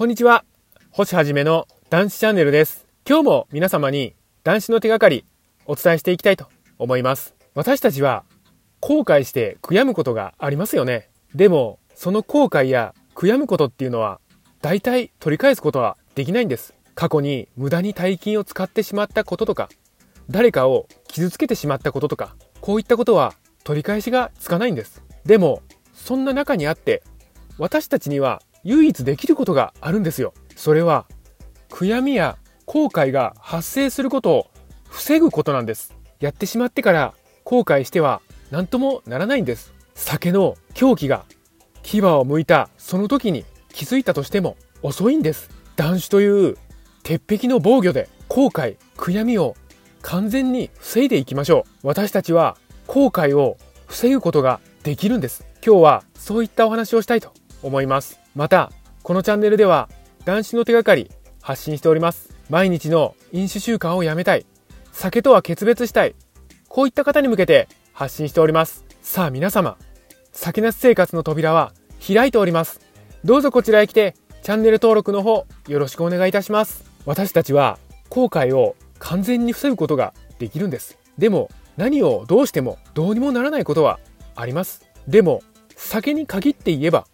こんにちは。星はじめの男子チャンネルです。今日も皆様に男子の手がかりお伝えしていきたいと思います。私たちは後悔して悔やむことがありますよね。でも、その後悔や悔やむことっていうのは大体取り返すことはできないんです。過去に無駄に大金を使ってしまったこととか、誰かを傷つけてしまったこととか、こういったことは取り返しがつかないんです。でも、そんな中にあって、私たちには唯一できることがあるんですよ。それは、悔やみや後悔が発生することを防ぐことなんです。やってしまってから後悔しては何ともならないんです。酒の狂気が牙を剥いたその時に気づいたとしても遅いんです。断酒という鉄壁の防御で後悔、悔やみを完全に防いでいきましょう。私たちは後悔を防ぐことができるんです。今日はそういったお話をしたいと思います。また、このチャンネルでは男子の手がかり発信しております。毎日の飲酒習慣をやめたい。酒とは決別したい。こういった方に向けて発信しております。さあ皆様、酒なし生活の扉は開いております。どうぞこちらへ来てチャンネル登録の方よろしくお願いいたします。私たちは後悔を完全に防ぐことができるんです。でも何をどうしてもどうにもならないことはあります。でも酒に限って言えば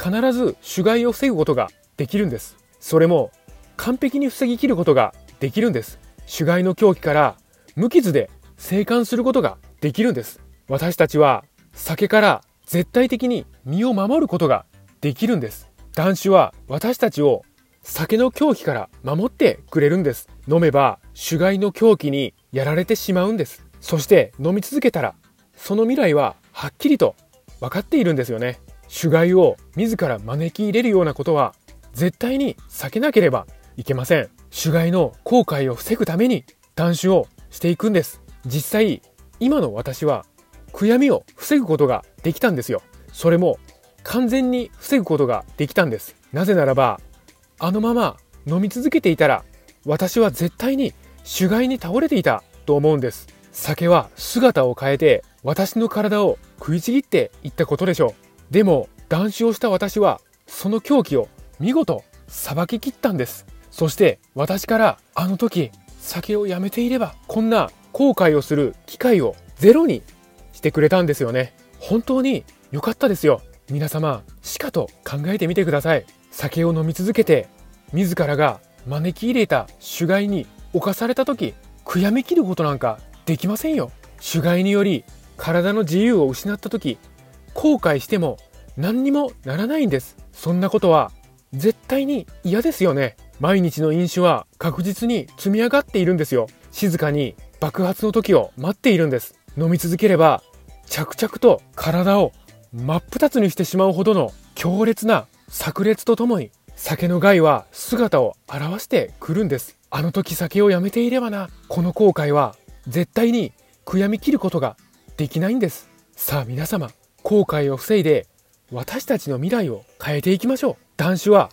必ず種害を防ぐことができるんです。それも完璧に防ぎきることができるんです。種害の狂気から無傷で生還することができるんです。私たちは酒から絶対的に身を守ることができるんです。断酒は私たちを酒の狂気から守ってくれるんです。飲めば種害の狂気にやられてしまうんです。そして飲み続けたらその未来ははっきりと分かっているんですよね。主害を自ら招き入れるようなことは絶対に避けなければいけません。主害の後悔を防ぐために断酒をしていくんです。実際、今の私は悔やみを防ぐことができたんですよ。それも完全に防ぐことができたんです。なぜならば、あのまま飲み続けていたら私は絶対に主害に倒れていたと思うんです。酒は姿を変えて私の体を食いちぎっていったことでしょう。でも断酒をした私はその狂気を見事さばききったんです。そして私からあの時酒をやめていればこんな後悔をする機会をゼロにしてくれたんですよね。本当に良かったですよ。皆様しかと考えてみてください。酒を飲み続けて自らが招き入れた主害に侵された時悔やみきることなんかできませんよ。主害により体の自由を失った時後悔しても何にもならないんです。そんなことは絶対に嫌ですよね。毎日の飲酒は確実に積み上がっているんですよ。静かに爆発の時を待っているんです。飲み続ければ着々と体を真っ二つにしてしまうほどの強烈な炸裂とともに酒の害は姿を現してくるんです。あの時酒をやめていればな、この後悔は絶対に悔やみきることができないんです。さあ皆様、後悔を防いで私たちの未来を変えていきましょう。断酒は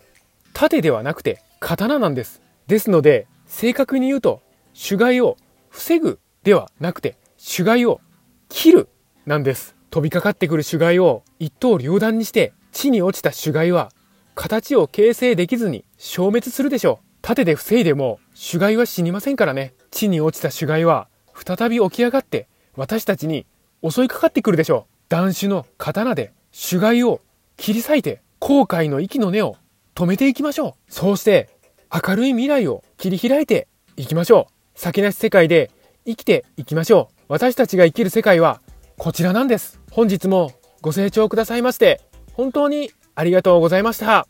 盾ではなくて刀なんです。ですので正確に言うと種害を防ぐではなくて種害を切るなんです。飛びかかってくる種害を一刀両断にして地に落ちた種害は形を形成できずに消滅するでしょう。盾で防いでも種害は死にませんからね。地に落ちた種害は再び起き上がって私たちに襲いかかってくるでしょう。断種の刀で主害を切り裂いて後悔の息の根を止めていきましょう。そうして明るい未来を切り開いていきましょう。先なし世界で生きていきましょう。私たちが生きる世界はこちらなんです。本日もご清聴くださいまして本当にありがとうございました。